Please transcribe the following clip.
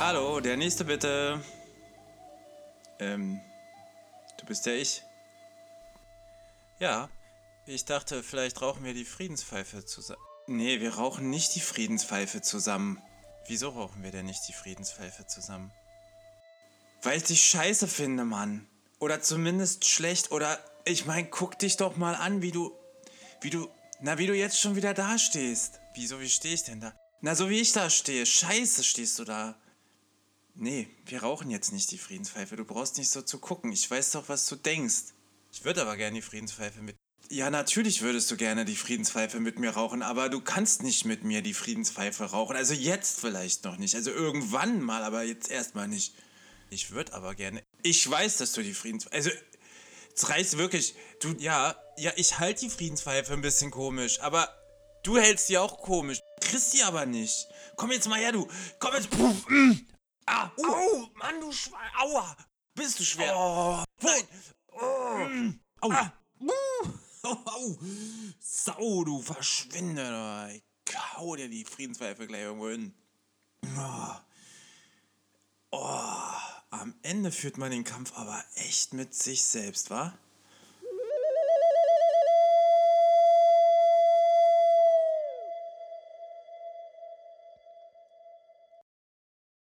Hallo, der nächste bitte. Ähm, du bist ja ich. Ja, ich dachte, vielleicht rauchen wir die Friedenspfeife zusammen. Nee, wir rauchen nicht die Friedenspfeife zusammen. Wieso rauchen wir denn nicht die Friedenspfeife zusammen? Weil ich dich scheiße finde, Mann. Oder zumindest schlecht. Oder, ich mein, guck dich doch mal an, wie du. Wie du. Na, wie du jetzt schon wieder dastehst. Wieso, wie stehe ich denn da? Na, so wie ich da stehe. Scheiße stehst du da. Nee, wir rauchen jetzt nicht die Friedenspfeife. Du brauchst nicht so zu gucken. Ich weiß doch, was du denkst. Ich würde aber gerne die Friedenspfeife mit. Ja, natürlich würdest du gerne die Friedenspfeife mit mir rauchen, aber du kannst nicht mit mir die Friedenspfeife rauchen. Also jetzt vielleicht noch nicht. Also irgendwann mal, aber jetzt erstmal nicht. Ich würde aber gerne. Ich weiß, dass du die Friedenspfeife. Also, es reißt wirklich. Du, ja, ja, ich halte die Friedenspfeife ein bisschen komisch, aber du hältst sie auch komisch. Kriegst sie aber nicht. Komm jetzt mal her, du. Komm jetzt. Mm. Ah, uh. Au, Mann, du Schwein. Aua. Bist du schwer. Oh, Nein. Oh. Mm. Au. Ah. Uh. Au, au. Sau, du verschwinde. Ich hau dir die Friedenspfeife gleich irgendwo hin. Oh. Oh. Am Ende führt man den Kampf aber echt mit sich selbst, wa?